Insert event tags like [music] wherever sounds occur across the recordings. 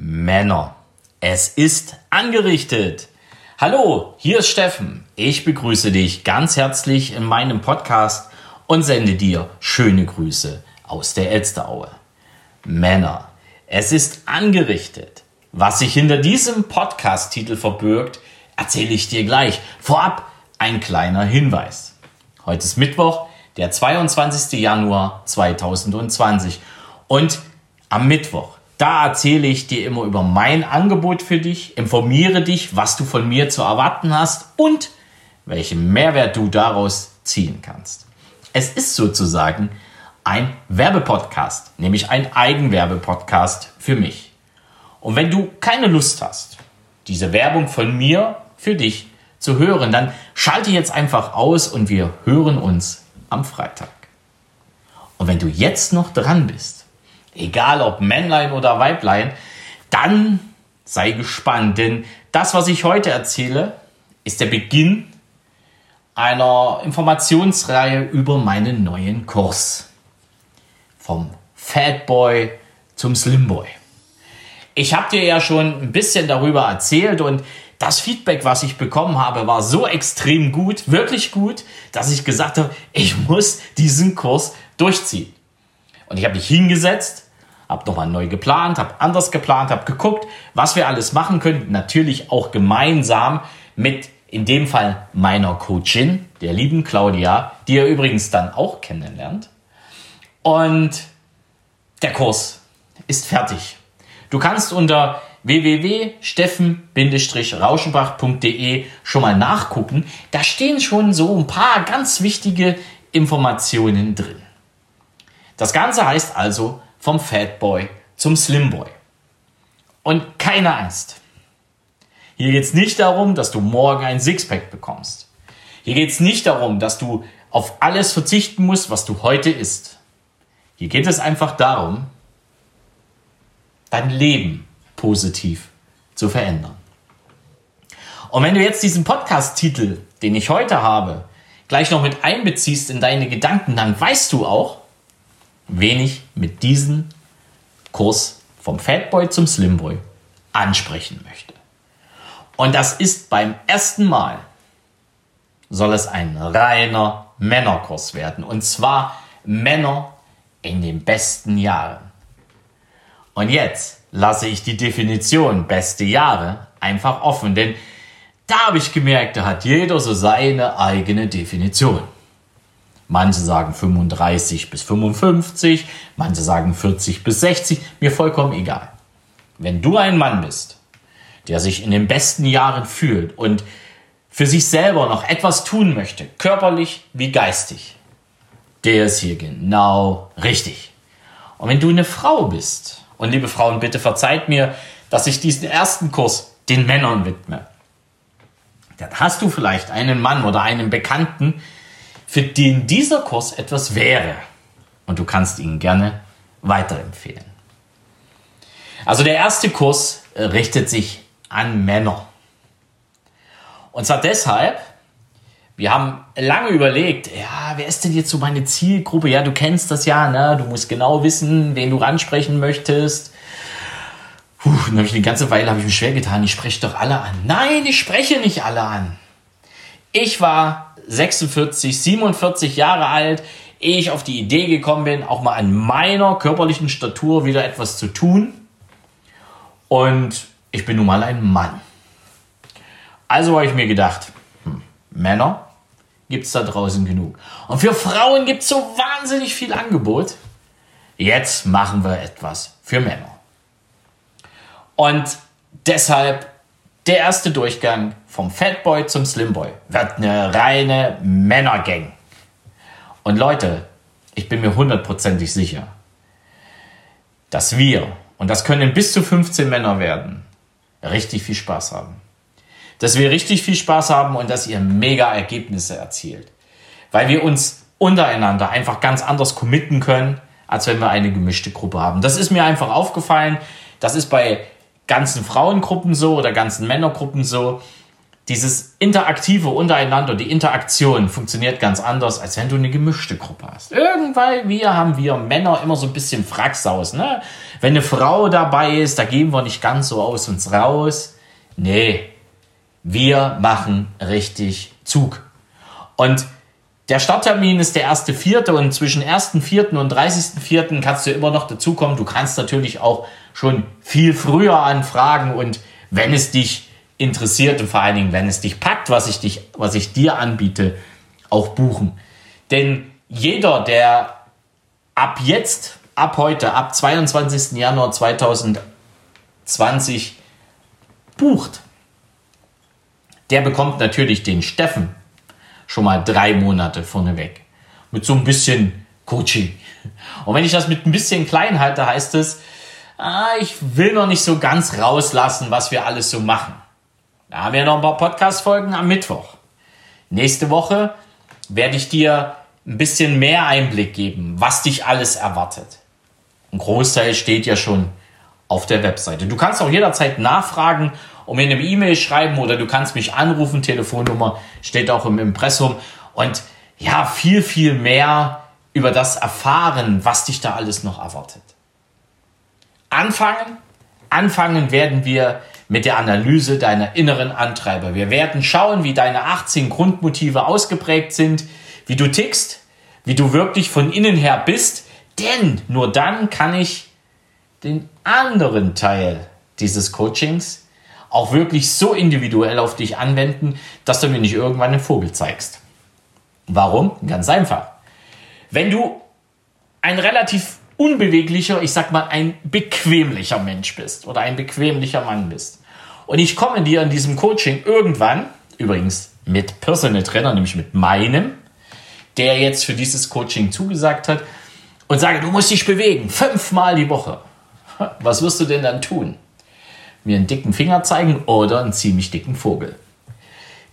Männer. Es ist angerichtet. Hallo, hier ist Steffen. Ich begrüße dich ganz herzlich in meinem Podcast und sende dir schöne Grüße aus der Elsteraue. Männer, es ist angerichtet. Was sich hinter diesem Podcast-Titel verbirgt, erzähle ich dir gleich. Vorab ein kleiner Hinweis. Heute ist Mittwoch, der 22. Januar 2020. Und am Mittwoch, da erzähle ich dir immer über mein Angebot für dich, informiere dich, was du von mir zu erwarten hast und welchen Mehrwert du daraus ziehen kannst. Es ist sozusagen ein Werbepodcast, nämlich ein Eigenwerbepodcast für mich. Und wenn du keine Lust hast, diese Werbung von mir für dich zu hören, dann schalte jetzt einfach aus und wir hören uns am Freitag. Und wenn du jetzt noch dran bist, egal ob Männlein oder Weiblein, dann sei gespannt, denn das, was ich heute erzähle, ist der Beginn einer Informationsreihe über meinen neuen Kurs. Vom Fatboy zum Slimboy. Ich habe dir ja schon ein bisschen darüber erzählt und das Feedback, was ich bekommen habe, war so extrem gut, wirklich gut, dass ich gesagt habe, ich muss diesen Kurs durchziehen. Und ich habe mich hingesetzt habe nochmal neu geplant, habe anders geplant, habe geguckt, was wir alles machen können. Natürlich auch gemeinsam mit in dem Fall meiner Coachin, der lieben Claudia, die ihr übrigens dann auch kennenlernt. Und der Kurs ist fertig. Du kannst unter www.steffen-rauschenbach.de schon mal nachgucken. Da stehen schon so ein paar ganz wichtige Informationen drin. Das Ganze heißt also vom Fatboy zum Slimboy. Und keine Angst. Hier geht es nicht darum, dass du morgen ein Sixpack bekommst. Hier geht es nicht darum, dass du auf alles verzichten musst, was du heute isst. Hier geht es einfach darum, dein Leben positiv zu verändern. Und wenn du jetzt diesen Podcast-Titel, den ich heute habe, gleich noch mit einbeziehst in deine Gedanken, dann weißt du auch, wen ich mit diesem Kurs vom Fatboy zum Slimboy ansprechen möchte. Und das ist beim ersten Mal, soll es ein reiner Männerkurs werden. Und zwar Männer in den besten Jahren. Und jetzt lasse ich die Definition beste Jahre einfach offen, denn da habe ich gemerkt, da hat jeder so seine eigene Definition. Manche sagen 35 bis 55, manche sagen 40 bis 60, mir vollkommen egal. Wenn du ein Mann bist, der sich in den besten Jahren fühlt und für sich selber noch etwas tun möchte, körperlich wie geistig, der ist hier genau richtig. Und wenn du eine Frau bist, und liebe Frauen, bitte verzeiht mir, dass ich diesen ersten Kurs den Männern widme, dann hast du vielleicht einen Mann oder einen Bekannten, für den dieser Kurs etwas wäre. Und du kannst ihn gerne weiterempfehlen. Also der erste Kurs äh, richtet sich an Männer. Und zwar deshalb, wir haben lange überlegt, ja, wer ist denn jetzt so meine Zielgruppe? Ja, du kennst das ja, ne? Du musst genau wissen, wen du ansprechen möchtest. Puh, dann habe ich eine ganze Weile habe ich mir schwer getan, ich spreche doch alle an. Nein, ich spreche nicht alle an. Ich war 46, 47 Jahre alt, ehe ich auf die Idee gekommen bin, auch mal an meiner körperlichen Statur wieder etwas zu tun. Und ich bin nun mal ein Mann. Also habe ich mir gedacht, hm, Männer gibt es da draußen genug. Und für Frauen gibt es so wahnsinnig viel Angebot. Jetzt machen wir etwas für Männer. Und deshalb der erste Durchgang vom Fatboy zum Slimboy wird eine reine Männergang. Und Leute, ich bin mir hundertprozentig sicher, dass wir, und das können bis zu 15 Männer werden, richtig viel Spaß haben. Dass wir richtig viel Spaß haben und dass ihr mega Ergebnisse erzielt. Weil wir uns untereinander einfach ganz anders committen können, als wenn wir eine gemischte Gruppe haben. Das ist mir einfach aufgefallen. Das ist bei ganzen Frauengruppen so oder ganzen Männergruppen so. Dieses Interaktive untereinander, die Interaktion funktioniert ganz anders, als wenn du eine gemischte Gruppe hast. Irgendwann wir haben wir Männer immer so ein bisschen Fracksaus. Ne? Wenn eine Frau dabei ist, da gehen wir nicht ganz so aus uns raus. Nee, wir machen richtig Zug. Und der Starttermin ist der 1.4. und zwischen 1.4. und 30.4. kannst du immer noch dazukommen. Du kannst natürlich auch schon viel früher anfragen und wenn es dich interessiert und vor allen Dingen, wenn es dich packt, was ich, dich, was ich dir anbiete, auch buchen. Denn jeder, der ab jetzt, ab heute, ab 22. Januar 2020 bucht, der bekommt natürlich den Steffen schon mal drei Monate vorneweg. Mit so ein bisschen Coaching. Und wenn ich das mit ein bisschen klein halte, heißt es, ah, ich will noch nicht so ganz rauslassen, was wir alles so machen. Da haben wir noch ein paar Podcast-Folgen am Mittwoch. Nächste Woche werde ich dir ein bisschen mehr Einblick geben, was dich alles erwartet. Ein Großteil steht ja schon auf der Webseite. Du kannst auch jederzeit nachfragen und mir eine E-Mail schreiben oder du kannst mich anrufen. Telefonnummer steht auch im Impressum. Und ja, viel, viel mehr über das erfahren, was dich da alles noch erwartet. Anfangen? Anfangen werden wir mit der Analyse deiner inneren Antreiber. Wir werden schauen, wie deine 18 Grundmotive ausgeprägt sind, wie du tickst, wie du wirklich von innen her bist, denn nur dann kann ich den anderen Teil dieses Coachings auch wirklich so individuell auf dich anwenden, dass du mir nicht irgendwann einen Vogel zeigst. Warum? Ganz einfach. Wenn du ein relativ unbeweglicher, ich sag mal ein bequemlicher Mensch bist oder ein bequemlicher Mann bist und ich komme dir in diesem Coaching irgendwann, übrigens mit Personal Trainer, nämlich mit meinem, der jetzt für dieses Coaching zugesagt hat, und sage, du musst dich bewegen, fünfmal die Woche. [laughs] Was wirst du denn dann tun? Mir einen dicken Finger zeigen oder einen ziemlich dicken Vogel.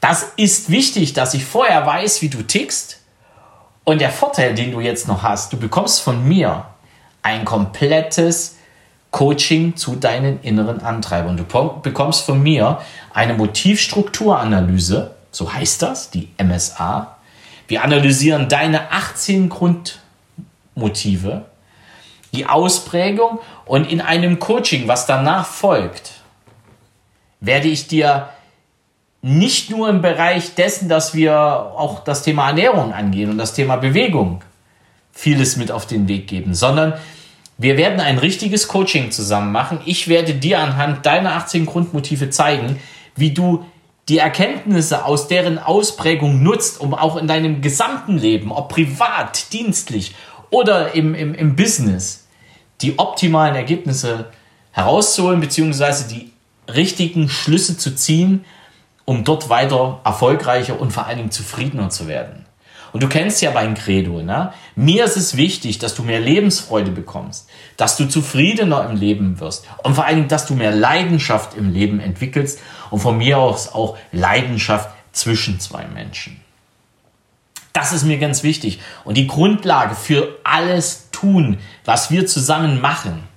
Das ist wichtig, dass ich vorher weiß, wie du tickst. Und der Vorteil, den du jetzt noch hast, du bekommst von mir ein komplettes Coaching zu deinen inneren Antreibern. Du bekommst von mir eine Motivstrukturanalyse, so heißt das, die MSA. Wir analysieren deine 18 Grundmotive, die Ausprägung und in einem Coaching, was danach folgt, werde ich dir nicht nur im Bereich dessen, dass wir auch das Thema Ernährung angehen und das Thema Bewegung vieles mit auf den Weg geben, sondern wir werden ein richtiges Coaching zusammen machen. Ich werde dir anhand deiner 18 Grundmotive zeigen, wie du die Erkenntnisse aus deren Ausprägung nutzt, um auch in deinem gesamten Leben, ob privat, dienstlich oder im, im, im Business, die optimalen Ergebnisse herauszuholen, beziehungsweise die richtigen Schlüsse zu ziehen, um dort weiter erfolgreicher und vor allen Dingen zufriedener zu werden. Und du kennst ja mein Credo, ne? Mir ist es wichtig, dass du mehr Lebensfreude bekommst, dass du zufriedener im Leben wirst und vor allen Dingen, dass du mehr Leidenschaft im Leben entwickelst und von mir aus auch Leidenschaft zwischen zwei Menschen. Das ist mir ganz wichtig. Und die Grundlage für alles tun, was wir zusammen machen,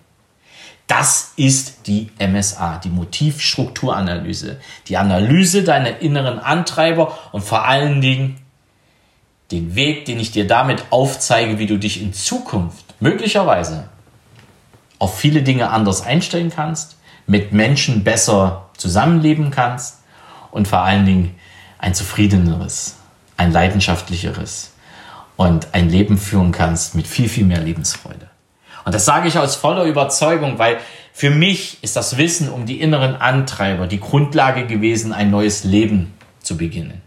das ist die MSA, die Motivstrukturanalyse. Die Analyse deiner inneren Antreiber und vor allen Dingen den Weg, den ich dir damit aufzeige, wie du dich in Zukunft möglicherweise auf viele Dinge anders einstellen kannst, mit Menschen besser zusammenleben kannst und vor allen Dingen ein zufriedeneres, ein leidenschaftlicheres und ein Leben führen kannst mit viel, viel mehr Lebensfreude. Und das sage ich aus voller Überzeugung, weil für mich ist das Wissen um die inneren Antreiber die Grundlage gewesen, ein neues Leben zu beginnen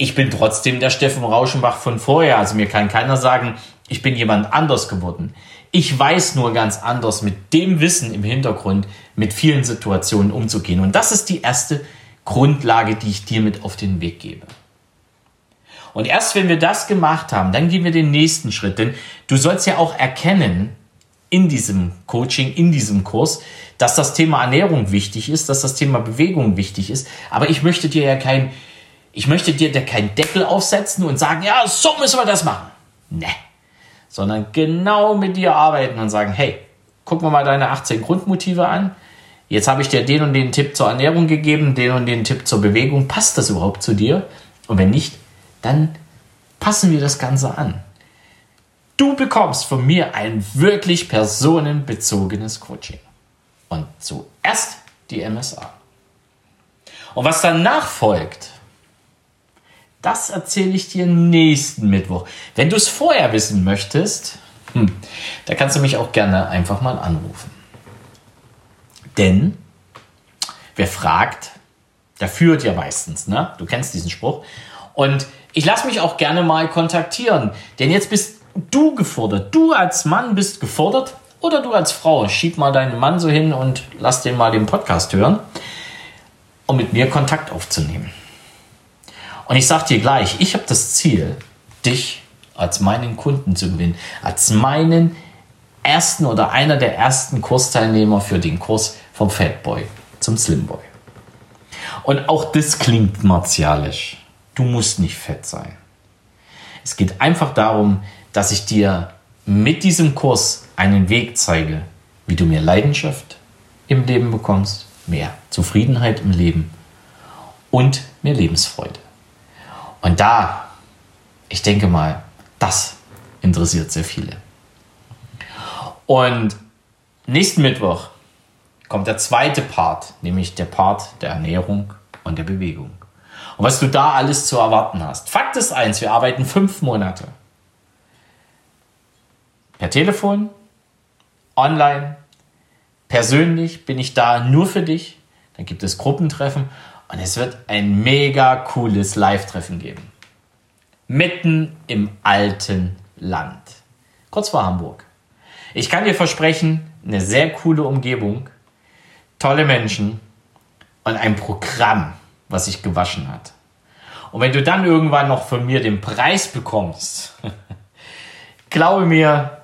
ich bin trotzdem der Steffen Rauschenbach von vorher. Also mir kann keiner sagen, ich bin jemand anders geworden. Ich weiß nur ganz anders mit dem Wissen im Hintergrund mit vielen Situationen umzugehen. Und das ist die erste Grundlage, die ich dir mit auf den Weg gebe. Und erst wenn wir das gemacht haben, dann gehen wir den nächsten Schritt. Denn du sollst ja auch erkennen in diesem Coaching, in diesem Kurs, dass das Thema Ernährung wichtig ist, dass das Thema Bewegung wichtig ist. Aber ich möchte dir ja kein ich möchte dir da keinen Deckel aufsetzen und sagen, ja, so müssen wir das machen. Ne. Sondern genau mit dir arbeiten und sagen, hey, gucken wir mal deine 18 Grundmotive an. jetzt habe ich dir den und den Tipp zur Ernährung gegeben, den und den Tipp zur Bewegung. Passt das überhaupt zu dir? Und wenn nicht, dann passen wir das Ganze an. Du bekommst von mir ein wirklich personenbezogenes Coaching. Und zuerst die MSA. Und was danach folgt, das erzähle ich dir nächsten Mittwoch. Wenn du es vorher wissen möchtest, hm, da kannst du mich auch gerne einfach mal anrufen. Denn wer fragt, der führt ja meistens, ne? Du kennst diesen Spruch. Und ich lasse mich auch gerne mal kontaktieren, denn jetzt bist du gefordert. Du als Mann bist gefordert oder du als Frau. Schieb mal deinen Mann so hin und lass den mal den Podcast hören, um mit mir Kontakt aufzunehmen. Und ich sage dir gleich, ich habe das Ziel, dich als meinen Kunden zu gewinnen, als meinen ersten oder einer der ersten Kursteilnehmer für den Kurs vom Fatboy zum Slimboy. Und auch das klingt martialisch. Du musst nicht fett sein. Es geht einfach darum, dass ich dir mit diesem Kurs einen Weg zeige, wie du mehr Leidenschaft im Leben bekommst, mehr Zufriedenheit im Leben und mehr Lebensfreude. Und da, ich denke mal, das interessiert sehr viele. Und nächsten Mittwoch kommt der zweite Part, nämlich der Part der Ernährung und der Bewegung. Und was du da alles zu erwarten hast. Fakt ist eins, wir arbeiten fünf Monate. Per Telefon, online, persönlich bin ich da nur für dich. Dann gibt es Gruppentreffen und es wird ein mega cooles Live-Treffen geben. Mitten im alten Land. Kurz vor Hamburg. Ich kann dir versprechen, eine sehr coole Umgebung, tolle Menschen und ein Programm, was sich gewaschen hat. Und wenn du dann irgendwann noch von mir den Preis bekommst, [laughs] glaube mir,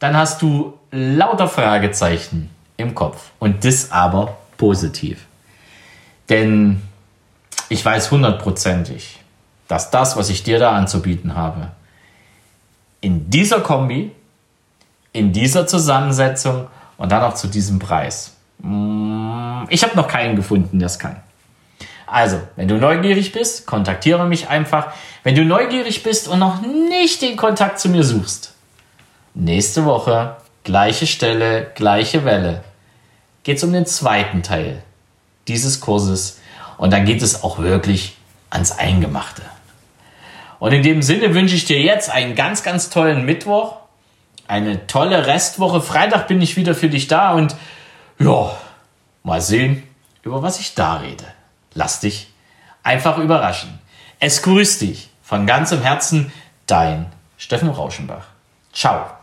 dann hast du lauter Fragezeichen im Kopf. Und das aber positiv. Denn ich weiß hundertprozentig, dass das, was ich dir da anzubieten habe, in dieser Kombi, in dieser Zusammensetzung und dann auch zu diesem Preis. Mm, ich habe noch keinen gefunden, der es kann. Also, wenn du neugierig bist, kontaktiere mich einfach. Wenn du neugierig bist und noch nicht den Kontakt zu mir suchst, nächste Woche, gleiche Stelle, gleiche Welle, geht es um den zweiten Teil dieses Kurses und dann geht es auch wirklich ans Eingemachte. Und in dem Sinne wünsche ich dir jetzt einen ganz, ganz tollen Mittwoch, eine tolle Restwoche. Freitag bin ich wieder für dich da und ja, mal sehen, über was ich da rede. Lass dich einfach überraschen. Es grüßt dich von ganzem Herzen, dein Steffen Rauschenbach. Ciao.